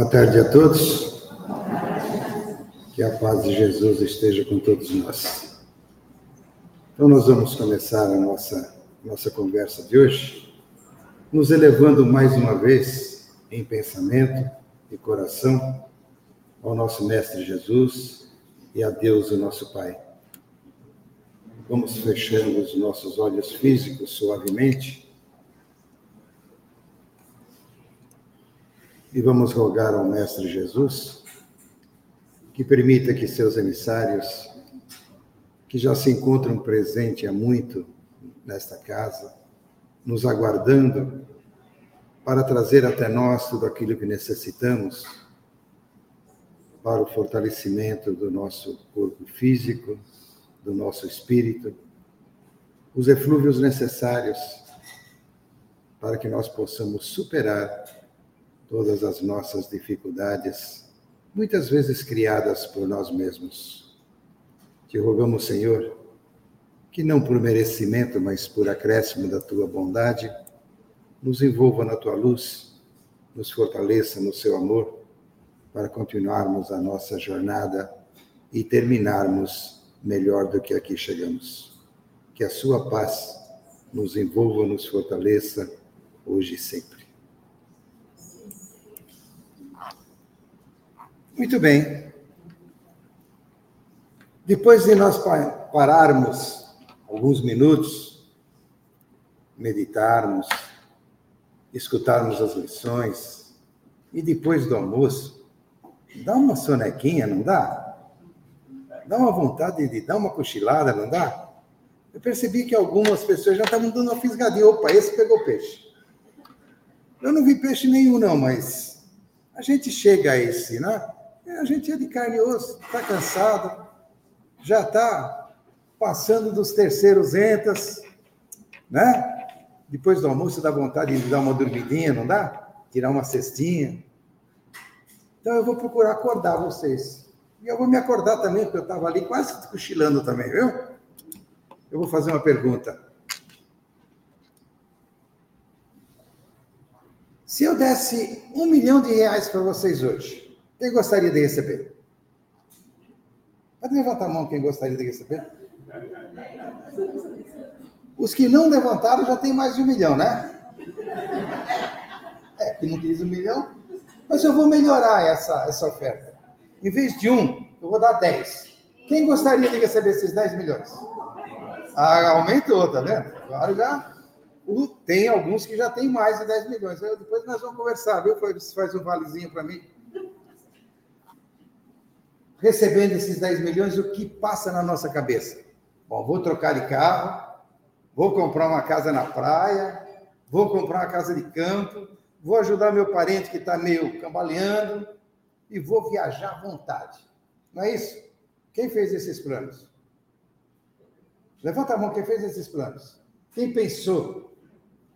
Boa tarde a todos. Que a paz de Jesus esteja com todos nós. Então, nós vamos começar a nossa, nossa conversa de hoje, nos elevando mais uma vez em pensamento e coração ao nosso Mestre Jesus e a Deus, o nosso Pai. Vamos fechando os nossos olhos físicos suavemente E vamos rogar ao Mestre Jesus que permita que seus emissários, que já se encontram presentes há muito nesta casa, nos aguardando para trazer até nós tudo aquilo que necessitamos para o fortalecimento do nosso corpo físico, do nosso espírito, os eflúvios necessários para que nós possamos superar todas as nossas dificuldades, muitas vezes criadas por nós mesmos. Te rogamos, Senhor, que não por merecimento, mas por acréscimo da tua bondade, nos envolva na tua luz, nos fortaleça no seu amor, para continuarmos a nossa jornada e terminarmos melhor do que aqui chegamos. Que a sua paz nos envolva, nos fortaleça hoje e sempre. Muito bem. Depois de nós pararmos alguns minutos, meditarmos, escutarmos as lições, e depois do almoço, dá uma sonequinha, não dá? Dá uma vontade de dar uma cochilada, não dá? Eu percebi que algumas pessoas já estavam dando uma fisgadinha. Opa, esse pegou peixe. Eu não vi peixe nenhum, não, mas a gente chega a esse, né? A gente é de carne e osso, está cansado, já está passando dos terceiros entas, né? Depois do almoço dá vontade de dar uma dormidinha, não dá? Tirar uma cestinha. Então eu vou procurar acordar vocês. E eu vou me acordar também, porque eu estava ali quase cochilando também, viu? Eu vou fazer uma pergunta. Se eu desse um milhão de reais para vocês hoje, quem gostaria de receber? Pode levantar a mão quem gostaria de receber. Os que não levantaram já tem mais de um milhão, né? É, que não quis um milhão. Mas eu vou melhorar essa, essa oferta. Em vez de um, eu vou dar dez. Quem gostaria de receber esses 10 milhões? Ah, aumentou, tá vendo? Agora já. Tem alguns que já tem mais de 10 milhões. Depois nós vamos conversar, viu? Faz um valezinho para mim recebendo esses 10 milhões, o que passa na nossa cabeça? Bom, vou trocar de carro, vou comprar uma casa na praia, vou comprar uma casa de campo, vou ajudar meu parente que está meio cambaleando e vou viajar à vontade. Não é isso? Quem fez esses planos? Levanta a mão quem fez esses planos. Quem pensou?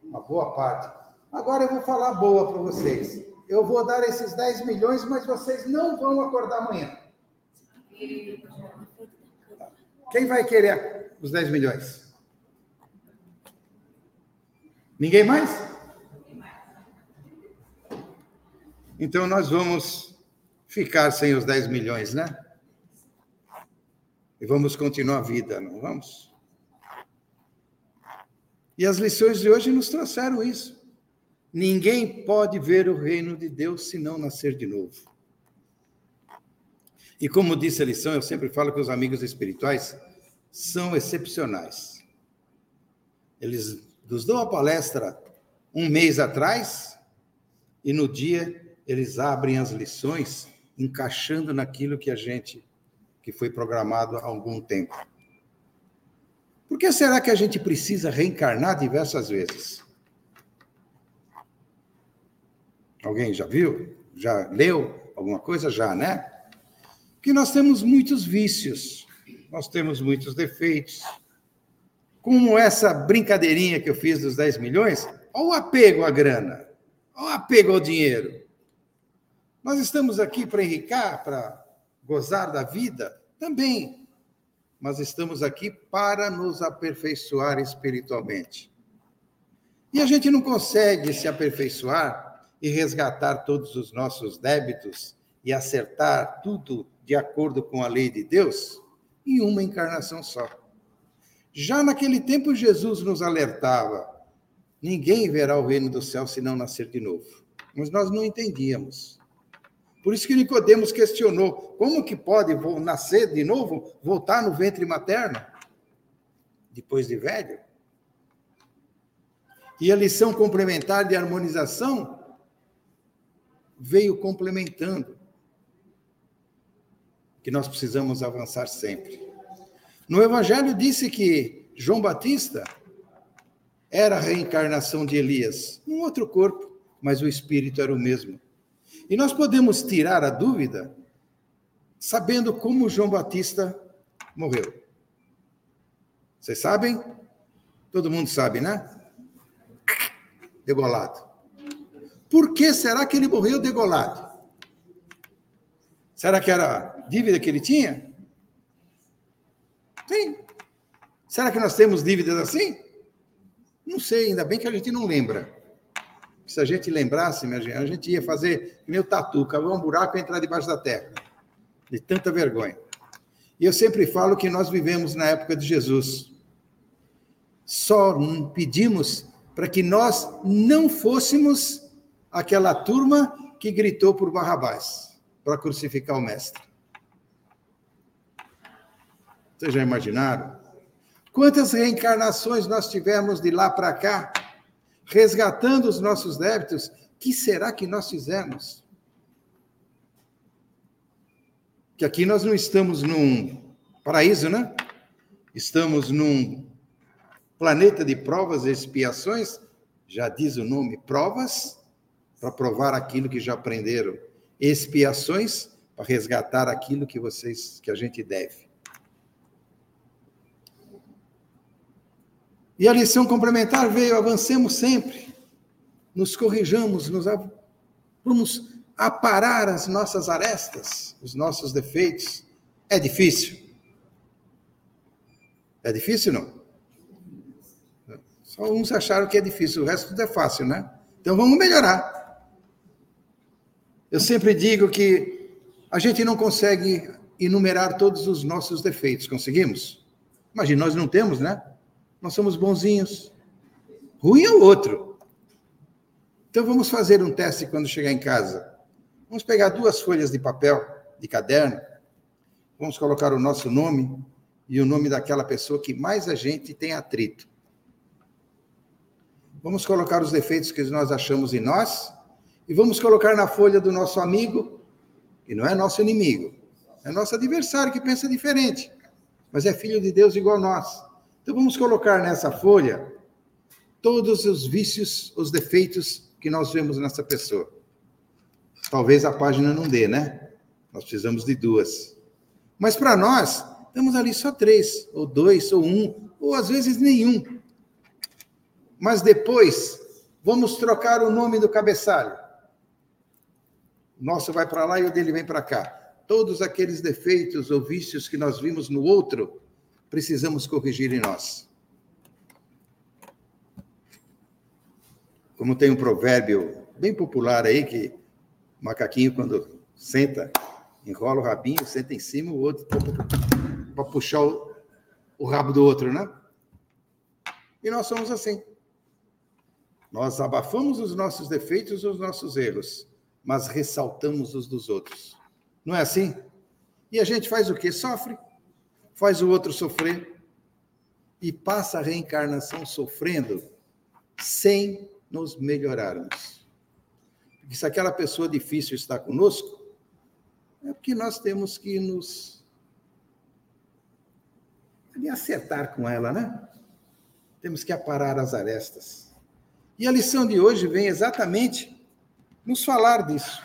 Uma boa parte. Agora eu vou falar boa para vocês. Eu vou dar esses 10 milhões, mas vocês não vão acordar amanhã. Quem vai querer os 10 milhões? Ninguém mais? Então nós vamos ficar sem os 10 milhões, né? E vamos continuar a vida, não vamos? E as lições de hoje nos trouxeram isso. Ninguém pode ver o reino de Deus se não nascer de novo. E como disse a lição, eu sempre falo que os amigos espirituais são excepcionais. Eles nos dão a palestra um mês atrás e no dia eles abrem as lições encaixando naquilo que a gente que foi programado há algum tempo. Por que será que a gente precisa reencarnar diversas vezes? Alguém já viu? Já leu alguma coisa? Já, né? Que nós temos muitos vícios, nós temos muitos defeitos. Como essa brincadeirinha que eu fiz dos 10 milhões, olha o apego à grana, olha o apego ao dinheiro. Nós estamos aqui para enricar, para gozar da vida? Também. Mas estamos aqui para nos aperfeiçoar espiritualmente. E a gente não consegue se aperfeiçoar e resgatar todos os nossos débitos e acertar tudo de acordo com a lei de Deus em uma encarnação só. Já naquele tempo, Jesus nos alertava: ninguém verá o reino do céu se não nascer de novo. Mas nós não entendíamos. Por isso que Nicodemos questionou: como que pode nascer de novo, voltar no ventre materno, depois de velho? E a lição complementar de harmonização veio complementando que nós precisamos avançar sempre. No Evangelho disse que João Batista era a reencarnação de Elias, um outro corpo, mas o espírito era o mesmo. E nós podemos tirar a dúvida sabendo como João Batista morreu. Vocês sabem? Todo mundo sabe, né? Degolado. Por que será que ele morreu degolado? Será que era dívida que ele tinha? Sim. Será que nós temos dívidas assim? Não sei, ainda bem que a gente não lembra. Se a gente lembrasse, minha gente, a gente ia fazer o tatu, cavar um buraco e entrar debaixo da terra. De tanta vergonha. E eu sempre falo que nós vivemos na época de Jesus. Só pedimos para que nós não fôssemos aquela turma que gritou por Barrabás para crucificar o mestre. Vocês já imaginaram? Quantas reencarnações nós tivemos de lá para cá, resgatando os nossos débitos? que será que nós fizemos? Que aqui nós não estamos num paraíso, né? Estamos num planeta de provas e expiações, já diz o nome, provas, para provar aquilo que já aprenderam, expiações, para resgatar aquilo que vocês, que a gente deve. E a lição complementar veio: avancemos sempre, nos corrijamos, nos vamos aparar as nossas arestas, os nossos defeitos. É difícil? É difícil não? Só uns acharam que é difícil, o resto tudo é fácil, né? Então vamos melhorar. Eu sempre digo que a gente não consegue enumerar todos os nossos defeitos, conseguimos? Imagina, nós não temos, né? Nós somos bonzinhos. Ruim é o outro. Então vamos fazer um teste quando chegar em casa. Vamos pegar duas folhas de papel, de caderno, vamos colocar o nosso nome e o nome daquela pessoa que mais a gente tem atrito. Vamos colocar os defeitos que nós achamos em nós e vamos colocar na folha do nosso amigo, que não é nosso inimigo, é nosso adversário que pensa diferente, mas é filho de Deus igual nós. Então vamos colocar nessa folha todos os vícios, os defeitos que nós vemos nessa pessoa. Talvez a página não dê, né? Nós precisamos de duas. Mas para nós, temos ali só três, ou dois, ou um, ou às vezes nenhum. Mas depois, vamos trocar o nome do cabeçalho. Nosso vai para lá e o dele vem para cá. Todos aqueles defeitos ou vícios que nós vimos no outro, precisamos corrigir em nós. Como tem um provérbio bem popular aí, que o macaquinho, quando senta, enrola o rabinho, senta em cima, o outro para puxar o, o rabo do outro, né? E nós somos assim. Nós abafamos os nossos defeitos os nossos erros, mas ressaltamos os dos outros. Não é assim? E a gente faz o quê? Sofre faz o outro sofrer e passa a reencarnação sofrendo sem nos melhorarmos. Porque se aquela pessoa difícil está conosco, é porque nós temos que nos acertar com ela, né? Temos que aparar as arestas. E a lição de hoje vem exatamente nos falar disso.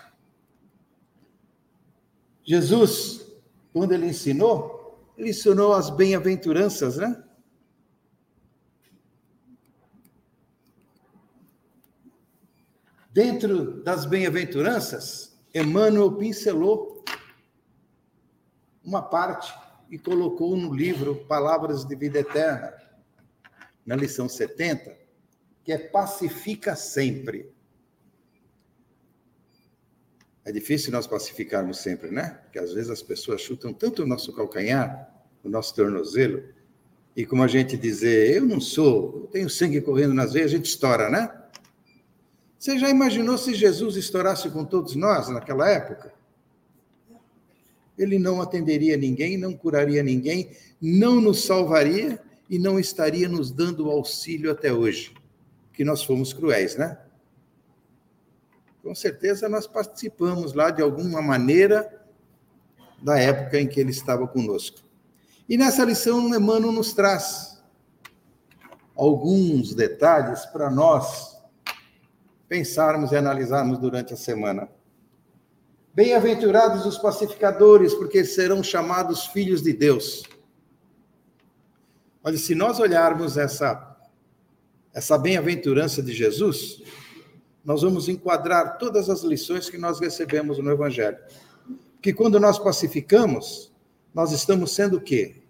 Jesus, quando ele ensinou, ele ensinou as bem-aventuranças, né? Dentro das bem-aventuranças, Emmanuel pincelou uma parte e colocou no livro Palavras de Vida Eterna, na lição 70, que é pacifica sempre. É difícil nós pacificarmos sempre, né? Porque às vezes as pessoas chutam tanto o nosso calcanhar, o nosso tornozelo, e como a gente dizer, eu não sou, eu tenho sangue correndo nas veias, a gente estoura, né? Você já imaginou se Jesus estourasse com todos nós naquela época? Ele não atenderia ninguém, não curaria ninguém, não nos salvaria e não estaria nos dando auxílio até hoje, que nós fomos cruéis, né? Com certeza nós participamos lá de alguma maneira da época em que ele estava conosco. E nessa lição, Emmanuel nos traz alguns detalhes para nós pensarmos e analisarmos durante a semana. Bem-aventurados os pacificadores, porque serão chamados filhos de Deus. Olha, se nós olharmos essa essa bem-aventurança de Jesus, nós vamos enquadrar todas as lições que nós recebemos no evangelho. Que quando nós pacificamos, nós estamos sendo o quê?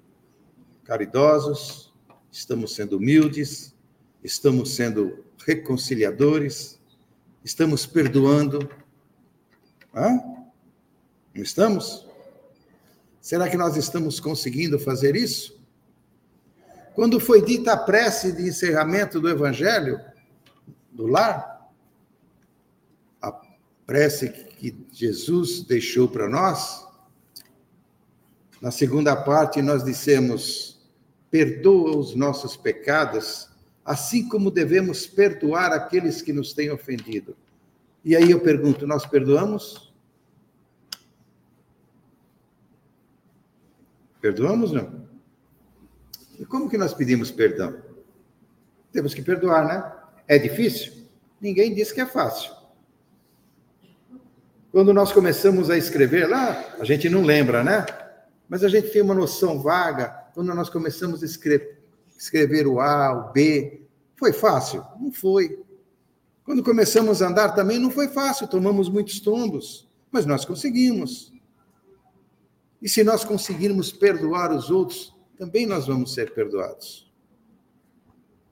Caridosos, estamos sendo humildes, estamos sendo reconciliadores, estamos perdoando. Hã? Não estamos? Será que nós estamos conseguindo fazer isso? Quando foi dita a prece de encerramento do Evangelho do lar, prece que Jesus deixou para nós, na segunda parte nós dissemos: perdoa os nossos pecados, assim como devemos perdoar aqueles que nos têm ofendido. E aí eu pergunto: nós perdoamos? Perdoamos, não? E como que nós pedimos perdão? Temos que perdoar, né? É difícil? Ninguém diz que é fácil. Quando nós começamos a escrever lá, a gente não lembra, né? Mas a gente tem uma noção vaga. Quando nós começamos a escrever, escrever o A, o B, foi fácil? Não foi. Quando começamos a andar também não foi fácil, tomamos muitos tombos, mas nós conseguimos. E se nós conseguirmos perdoar os outros, também nós vamos ser perdoados.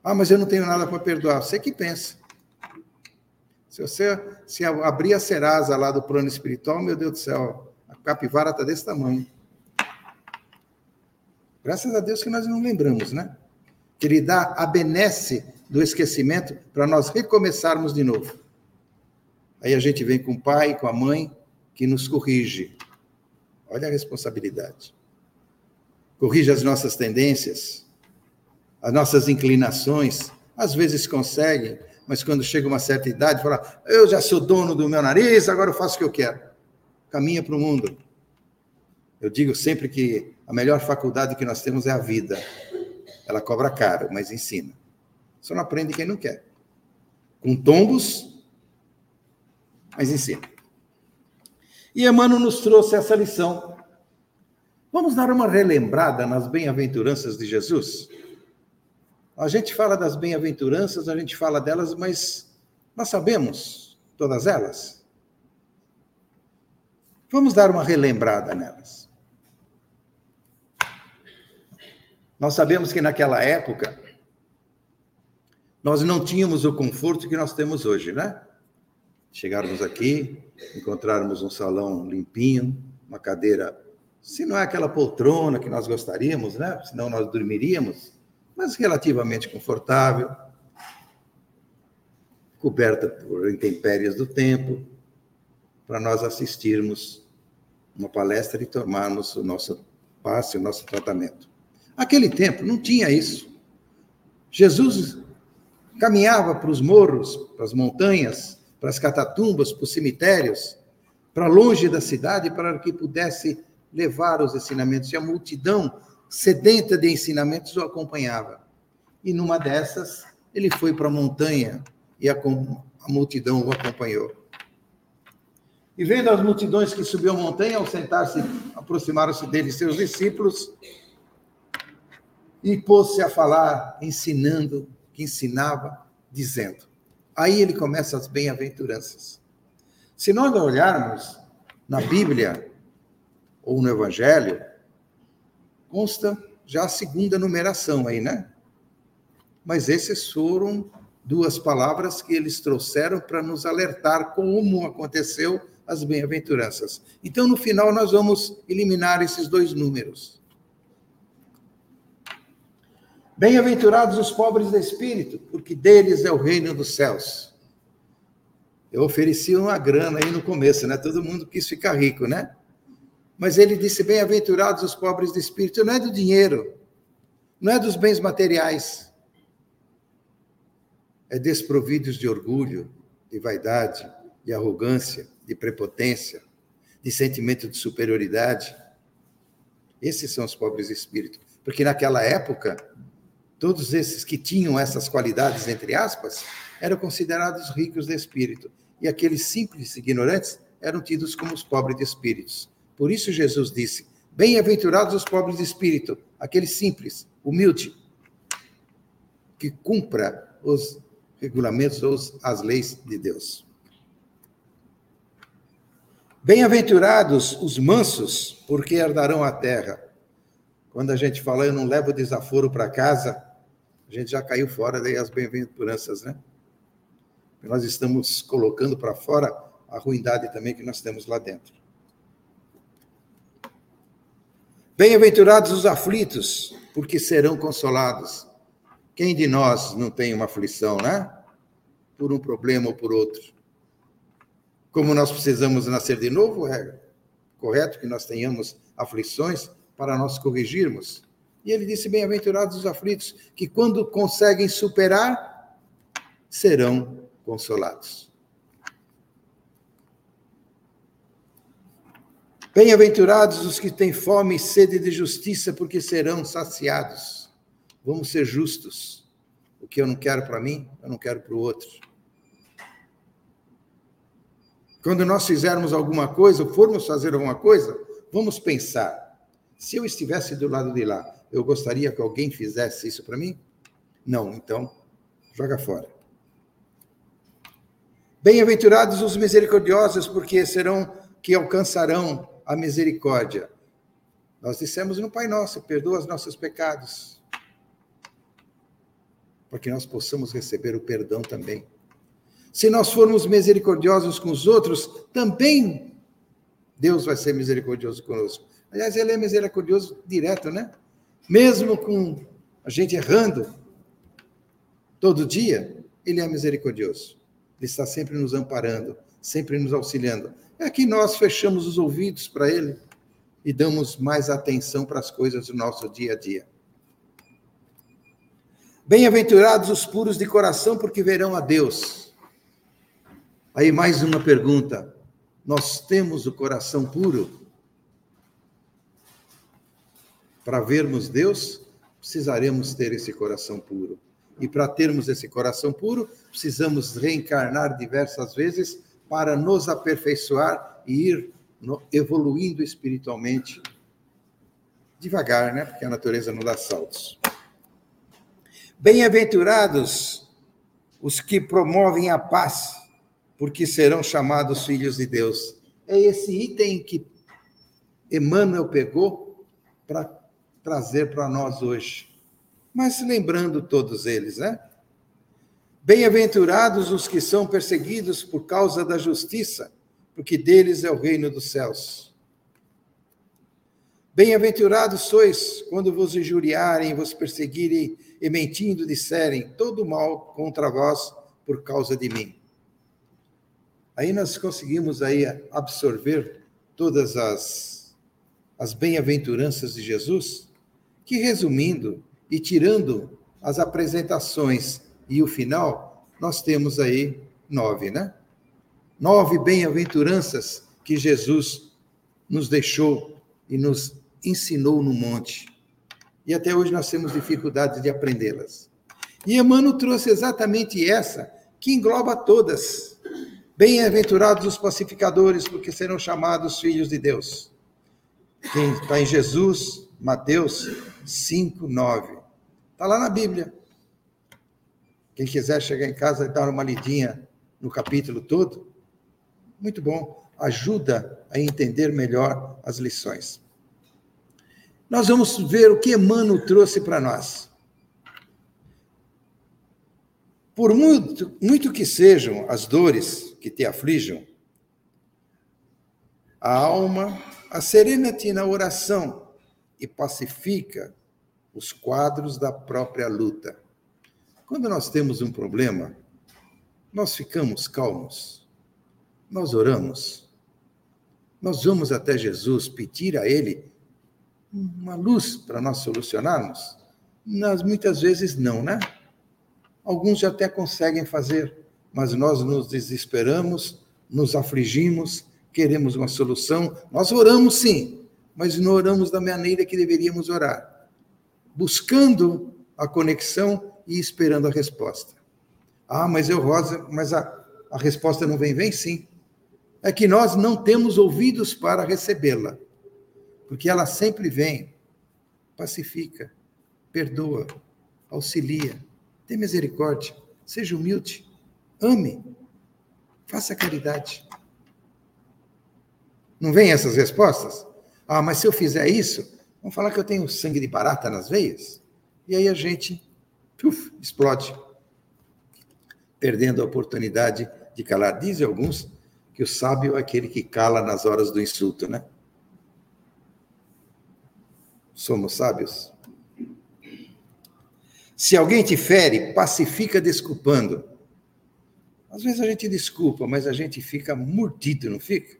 Ah, mas eu não tenho nada para perdoar. Você que pensa. Se você se abrir a serasa lá do plano espiritual, meu Deus do céu, a capivara está desse tamanho. Graças a Deus que nós não lembramos, né? Que Ele dá a benesse do esquecimento para nós recomeçarmos de novo. Aí a gente vem com o pai, com a mãe, que nos corrige. Olha a responsabilidade corrige as nossas tendências, as nossas inclinações. Às vezes conseguem, mas quando chega uma certa idade, fala: Eu já sou dono do meu nariz, agora eu faço o que eu quero. Caminha para o mundo. Eu digo sempre que a melhor faculdade que nós temos é a vida. Ela cobra caro, mas ensina. Só não aprende quem não quer. Com tombos, mas ensina. E Emmanuel nos trouxe essa lição Vamos dar uma relembrada nas bem-aventuranças de Jesus? A gente fala das bem-aventuranças, a gente fala delas, mas nós sabemos todas elas? Vamos dar uma relembrada nelas. Nós sabemos que naquela época nós não tínhamos o conforto que nós temos hoje, né? Chegarmos aqui, encontrarmos um salão limpinho, uma cadeira se não é aquela poltrona que nós gostaríamos, né? Senão nós dormiríamos, mas relativamente confortável, coberta por intempéries do tempo, para nós assistirmos uma palestra e tomarmos o nosso passe, o nosso tratamento. Aquele tempo não tinha isso. Jesus caminhava para os morros, para as montanhas, para as catatumbas, para os cemitérios, para longe da cidade, para que pudesse levar os ensinamentos, e a multidão sedenta de ensinamentos o acompanhava. E numa dessas, ele foi para a montanha e a, a multidão o acompanhou. E vendo as multidões que subiam a montanha, ao sentar-se, aproximaram-se dele seus discípulos e pôs-se a falar, ensinando, que ensinava, dizendo. Aí ele começa as bem-aventuranças. Se nós olharmos na Bíblia, ou no Evangelho, consta já a segunda numeração aí, né? Mas esses foram duas palavras que eles trouxeram para nos alertar como aconteceu as bem-aventuranças. Então, no final, nós vamos eliminar esses dois números. Bem-aventurados os pobres de espírito, porque deles é o reino dos céus. Eu ofereci uma grana aí no começo, né? Todo mundo quis ficar rico, né? Mas ele disse: Bem-aventurados os pobres de espírito. Não é do dinheiro, não é dos bens materiais. É desprovidos de orgulho, de vaidade, de arrogância, de prepotência, de sentimento de superioridade. Esses são os pobres de espírito. Porque naquela época, todos esses que tinham essas qualidades, entre aspas, eram considerados ricos de espírito. E aqueles simples ignorantes eram tidos como os pobres de espíritos. Por isso Jesus disse: Bem-aventurados os pobres de espírito, aquele simples, humilde, que cumpra os regulamentos ou as leis de Deus. Bem-aventurados os mansos, porque herdarão a terra. Quando a gente fala, eu não levo desaforo para casa, a gente já caiu fora daí as bem-aventuranças, né? Nós estamos colocando para fora a ruindade também que nós temos lá dentro. Bem-aventurados os aflitos, porque serão consolados. Quem de nós não tem uma aflição, né? Por um problema ou por outro. Como nós precisamos nascer de novo, é correto que nós tenhamos aflições para nós corrigirmos. E ele disse: Bem-aventurados os aflitos, que quando conseguem superar, serão consolados. Bem-aventurados os que têm fome e sede de justiça, porque serão saciados. Vamos ser justos. O que eu não quero para mim, eu não quero para o outro. Quando nós fizermos alguma coisa, ou formos fazer alguma coisa, vamos pensar: se eu estivesse do lado de lá, eu gostaria que alguém fizesse isso para mim? Não, então, joga fora. Bem-aventurados os misericordiosos, porque serão que alcançarão a misericórdia. Nós dissemos no Pai Nosso, perdoa os nossos pecados, porque nós possamos receber o perdão também. Se nós formos misericordiosos com os outros, também Deus vai ser misericordioso conosco. Aliás, Ele é misericordioso direto, né? Mesmo com a gente errando todo dia, Ele é misericordioso. Ele está sempre nos amparando, sempre nos auxiliando é que nós fechamos os ouvidos para ele e damos mais atenção para as coisas do nosso dia a dia. Bem-aventurados os puros de coração, porque verão a Deus. Aí mais uma pergunta. Nós temos o coração puro? Para vermos Deus, precisaremos ter esse coração puro. E para termos esse coração puro, precisamos reencarnar diversas vezes para nos aperfeiçoar e ir no, evoluindo espiritualmente devagar, né? Porque a natureza não dá saltos. Bem-aventurados os que promovem a paz, porque serão chamados filhos de Deus. É esse item que Emmanuel pegou para trazer para nós hoje. Mas lembrando todos eles, né? Bem-aventurados os que são perseguidos por causa da justiça, porque deles é o reino dos céus. Bem-aventurados sois quando vos injuriarem, vos perseguirem e mentindo disserem todo mal contra vós por causa de mim. Aí nós conseguimos aí absorver todas as, as bem-aventuranças de Jesus, que resumindo e tirando as apresentações e o final, nós temos aí nove, né? Nove bem-aventuranças que Jesus nos deixou e nos ensinou no monte. E até hoje nós temos dificuldade de aprendê-las. E Emmanuel trouxe exatamente essa, que engloba todas. Bem-aventurados os pacificadores, porque serão chamados filhos de Deus. Quem está em Jesus, Mateus 5, 9. Está lá na Bíblia. Quem quiser chegar em casa e dar uma lidinha no capítulo todo, muito bom, ajuda a entender melhor as lições. Nós vamos ver o que Emmanuel trouxe para nós. Por muito, muito que sejam as dores que te aflijam, a alma, acerena-te na oração e pacifica os quadros da própria luta. Quando nós temos um problema, nós ficamos calmos, nós oramos, nós vamos até Jesus pedir a Ele uma luz para nós solucionarmos? Nós muitas vezes não, né? Alguns já até conseguem fazer, mas nós nos desesperamos, nos afligimos, queremos uma solução. Nós oramos sim, mas não oramos da maneira que deveríamos orar, buscando a conexão e esperando a resposta. Ah, mas eu, Rosa, mas a, a resposta não vem? Vem sim. É que nós não temos ouvidos para recebê-la, porque ela sempre vem, pacifica, perdoa, auxilia, tem misericórdia, seja humilde, ame, faça caridade. Não vem essas respostas? Ah, mas se eu fizer isso, vão falar que eu tenho sangue de barata nas veias? E aí a gente puf, explode, perdendo a oportunidade de calar. Dizem alguns que o sábio é aquele que cala nas horas do insulto, né? Somos sábios? Se alguém te fere, pacifica desculpando. Às vezes a gente desculpa, mas a gente fica mordido, não fica?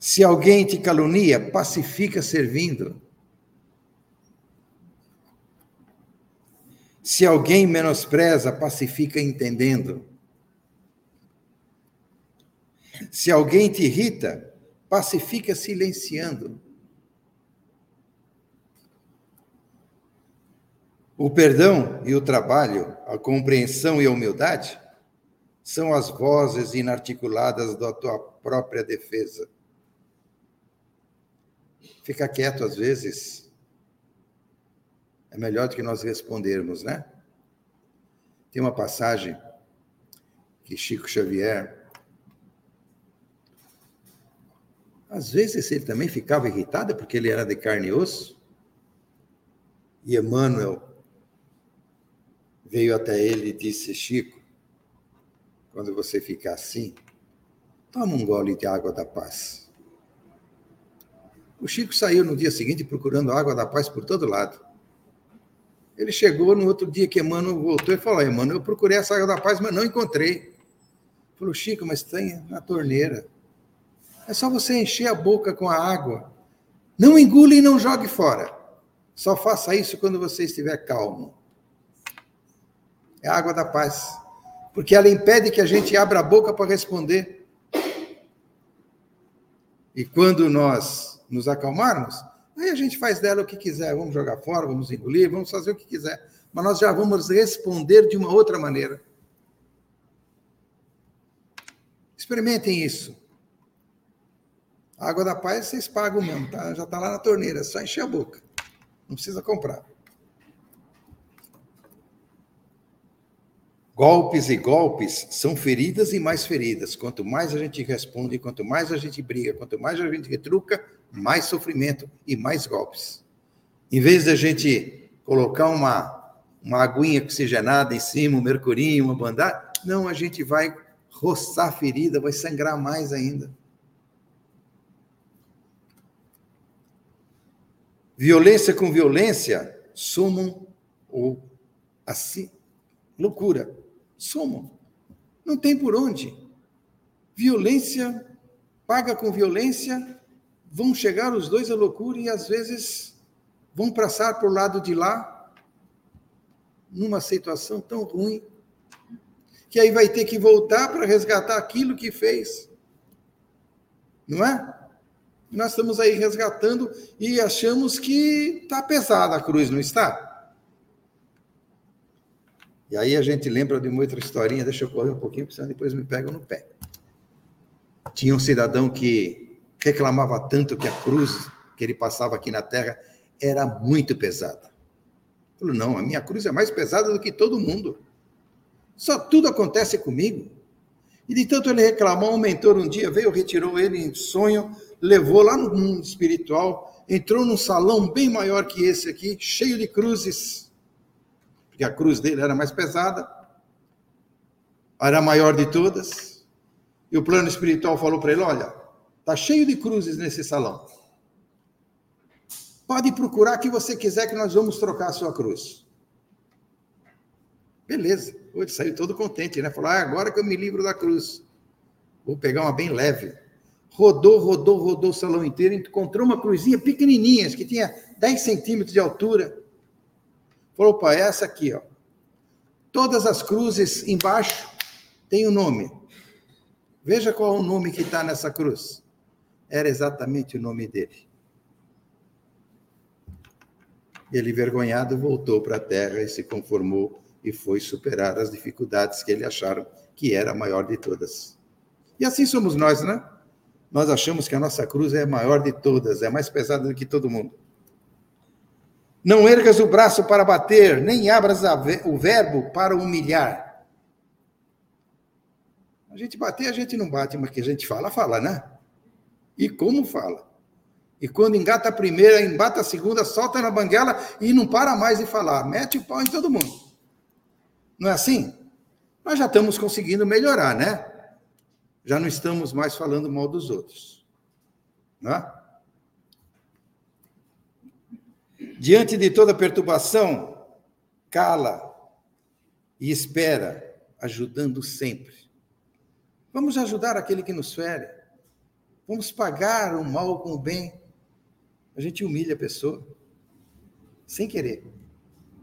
Se alguém te calunia, pacifica servindo. Se alguém menospreza, pacifica entendendo. Se alguém te irrita, pacifica silenciando. O perdão e o trabalho, a compreensão e a humildade são as vozes inarticuladas da tua própria defesa. Ficar quieto às vezes é melhor do que nós respondermos, né? Tem uma passagem que Chico Xavier às vezes ele também ficava irritado porque ele era de carne e osso. E Emmanuel veio até ele e disse: Chico, quando você ficar assim, toma um gole de água da paz. O Chico saiu no dia seguinte procurando água da paz por todo lado. Ele chegou no outro dia que Emmanuel voltou e falou: Emmanuel, eu procurei essa água da paz, mas não encontrei. Falou, Chico, mas tem na torneira. É só você encher a boca com a água. Não engule e não jogue fora. Só faça isso quando você estiver calmo. É a água da paz. Porque ela impede que a gente abra a boca para responder. E quando nós nos acalmarmos, aí a gente faz dela o que quiser, vamos jogar fora, vamos engolir, vamos fazer o que quiser. Mas nós já vamos responder de uma outra maneira. Experimentem isso. A água da paz vocês pagam mesmo, tá? já está lá na torneira, é só encher a boca. Não precisa comprar. Golpes e golpes são feridas e mais feridas. Quanto mais a gente responde, quanto mais a gente briga, quanto mais a gente retruca, mais sofrimento e mais golpes. Em vez da gente colocar uma, uma aguinha oxigenada em cima, um mercurinho, uma bandagem, não, a gente vai roçar a ferida, vai sangrar mais ainda. Violência com violência somam ou assim loucura somam. Não tem por onde. Violência paga com violência, vão chegar os dois à loucura e às vezes vão passar o lado de lá numa situação tão ruim que aí vai ter que voltar para resgatar aquilo que fez. Não é? Nós estamos aí resgatando e achamos que está pesada a cruz, não está? E aí a gente lembra de uma outra historinha, deixa eu correr um pouquinho, porque senão depois me pegam no pé. Tinha um cidadão que reclamava tanto que a cruz que ele passava aqui na terra era muito pesada. Falou, não, a minha cruz é mais pesada do que todo mundo. Só tudo acontece comigo. E de tanto ele reclamar, um mentor um dia veio, retirou ele em sonho, levou lá no mundo espiritual, entrou num salão bem maior que esse aqui, cheio de cruzes porque a cruz dele era mais pesada, era a maior de todas. E o plano espiritual falou para ele: olha, tá cheio de cruzes nesse salão. Pode procurar que você quiser que nós vamos trocar a sua cruz. Beleza. Ele saiu todo contente, né? Falou: ah, agora que eu me livro da cruz. Vou pegar uma bem leve. Rodou, rodou, rodou o salão inteiro, encontrou uma cruzinha pequenininha, que tinha 10 centímetros de altura. Falou, pai, essa aqui, ó. Todas as cruzes embaixo têm o um nome. Veja qual é o nome que está nessa cruz. Era exatamente o nome dele. Ele, envergonhado, voltou para a terra e se conformou e foi superar as dificuldades que ele acharam que era a maior de todas. E assim somos nós, né? Nós achamos que a nossa cruz é a maior de todas, é mais pesada do que todo mundo. Não ergas o braço para bater, nem abras o verbo para humilhar. A gente bater, a gente não bate, mas que a gente fala, fala, né? E como fala? E quando engata a primeira, embata a segunda, solta na banguela e não para mais de falar. Mete o pau em todo mundo. Não é assim? Nós já estamos conseguindo melhorar, né? Já não estamos mais falando mal dos outros. Né? Diante de toda perturbação, cala e espera, ajudando sempre. Vamos ajudar aquele que nos fere. Vamos pagar o mal com o bem. A gente humilha a pessoa, sem querer,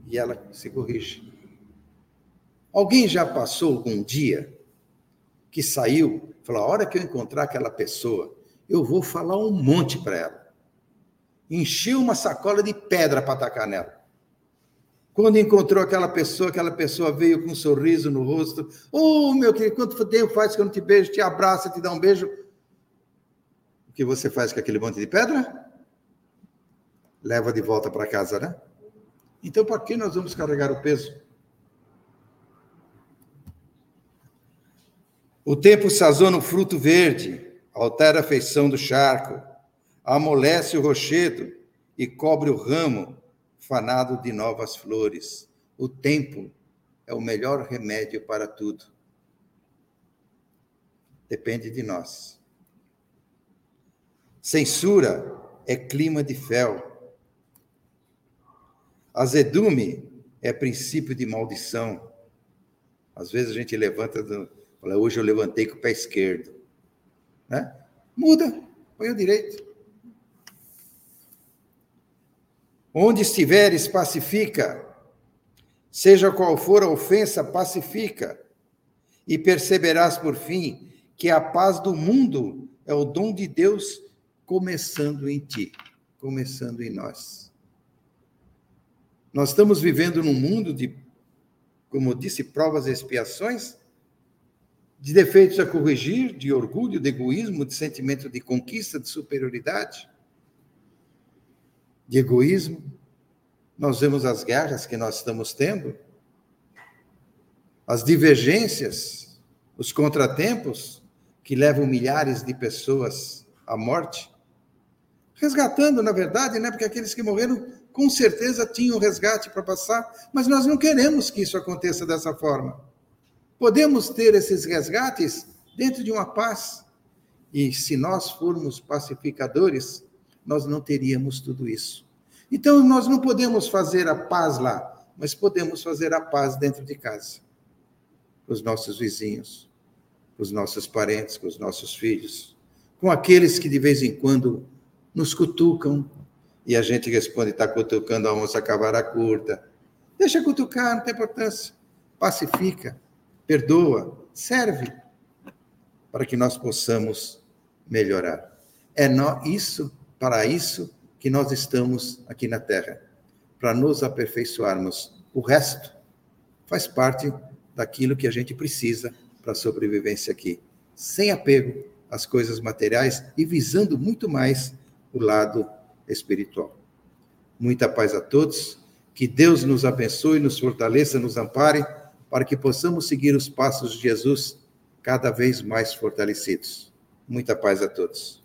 e ela se corrige. Alguém já passou algum dia que saiu, falou: a hora que eu encontrar aquela pessoa, eu vou falar um monte para ela. Encheu uma sacola de pedra para atacar nela. Quando encontrou aquela pessoa, aquela pessoa veio com um sorriso no rosto. Oh, meu querido, quanto tempo faz que eu não te beijo, te abraço, te dá um beijo. Que você faz com aquele monte de pedra? leva de volta para casa, né? Então, para que nós vamos carregar o peso? O tempo sazona o fruto verde, altera a feição do charco, amolece o rochedo e cobre o ramo fanado de novas flores. O tempo é o melhor remédio para tudo. Depende de nós. Censura é clima de fel. Azedume é princípio de maldição. Às vezes a gente levanta, fala, hoje eu levantei com o pé esquerdo. Né? Muda, põe o direito. Onde estiveres, pacifica. Seja qual for a ofensa, pacifica. E perceberás, por fim, que a paz do mundo é o dom de Deus começando em ti, começando em nós. Nós estamos vivendo num mundo de, como disse, provas e expiações, de defeitos a corrigir, de orgulho, de egoísmo, de sentimento de conquista, de superioridade, de egoísmo. Nós vemos as guerras que nós estamos tendo, as divergências, os contratempos que levam milhares de pessoas à morte, resgatando, na verdade, né, porque aqueles que morreram com certeza tinham resgate para passar, mas nós não queremos que isso aconteça dessa forma. Podemos ter esses resgates dentro de uma paz. E se nós formos pacificadores, nós não teríamos tudo isso. Então, nós não podemos fazer a paz lá, mas podemos fazer a paz dentro de casa. Com os nossos vizinhos, com os nossos parentes, com os nossos filhos, com aqueles que de vez em quando nos cutucam, e a gente responde, está cutucando a onça a curta. Deixa cutucar, não tem importância. Pacifica, perdoa, serve para que nós possamos melhorar. É isso, para isso que nós estamos aqui na Terra, para nos aperfeiçoarmos. O resto faz parte daquilo que a gente precisa para a sobrevivência aqui, sem apego às coisas materiais e visando muito mais o lado espiritual. Muita paz a todos, que Deus nos abençoe, nos fortaleça, nos ampare, para que possamos seguir os passos de Jesus cada vez mais fortalecidos. Muita paz a todos.